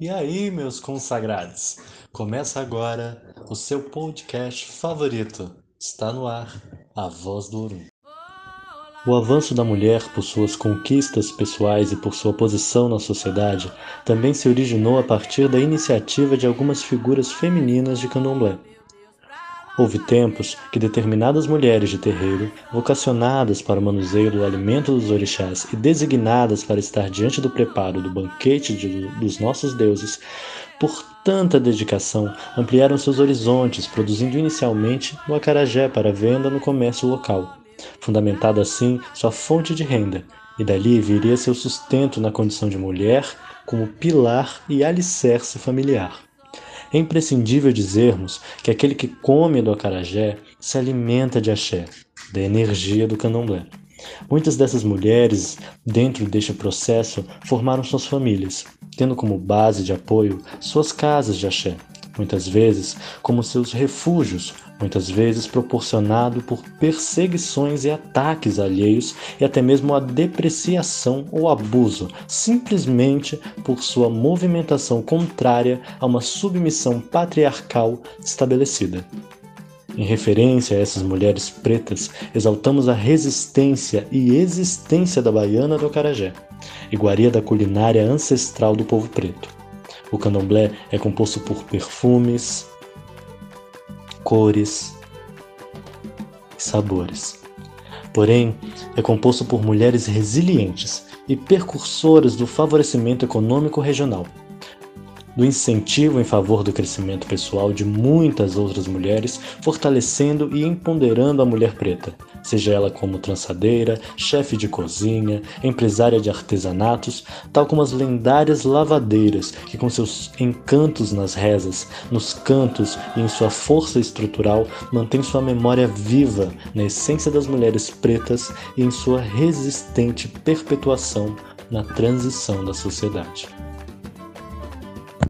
E aí, meus consagrados? Começa agora o seu podcast favorito. Está no ar, a voz do Orum. O avanço da mulher por suas conquistas pessoais e por sua posição na sociedade também se originou a partir da iniciativa de algumas figuras femininas de candomblé. Houve tempos que determinadas mulheres de terreiro, vocacionadas para o manuseio do alimento dos orixás e designadas para estar diante do preparo do banquete de, dos nossos deuses, por tanta dedicação, ampliaram seus horizontes, produzindo inicialmente o acarajé para venda no comércio local, fundamentado assim sua fonte de renda, e dali viria seu sustento na condição de mulher como pilar e alicerce familiar. É imprescindível dizermos que aquele que come do acarajé se alimenta de axé, da energia do candomblé. Muitas dessas mulheres, dentro deste processo, formaram suas famílias, tendo como base de apoio suas casas de axé, muitas vezes como seus refúgios, muitas vezes proporcionado por perseguições e ataques alheios e até mesmo a depreciação ou abuso, simplesmente por sua movimentação contrária a uma submissão patriarcal estabelecida. Em referência a essas mulheres pretas, exaltamos a resistência e existência da baiana do acarajé, iguaria da culinária ancestral do povo preto. O candomblé é composto por perfumes, cores e sabores. Porém, é composto por mulheres resilientes e precursoras do favorecimento econômico regional, do incentivo em favor do crescimento pessoal de muitas outras mulheres, fortalecendo e empoderando a mulher preta, seja ela como trançadeira, chefe de cozinha, empresária de artesanatos, tal como as lendárias lavadeiras que, com seus encantos nas rezas, nos cantos e em sua força estrutural, mantém sua memória viva na essência das mulheres pretas e em sua resistente perpetuação na transição da sociedade.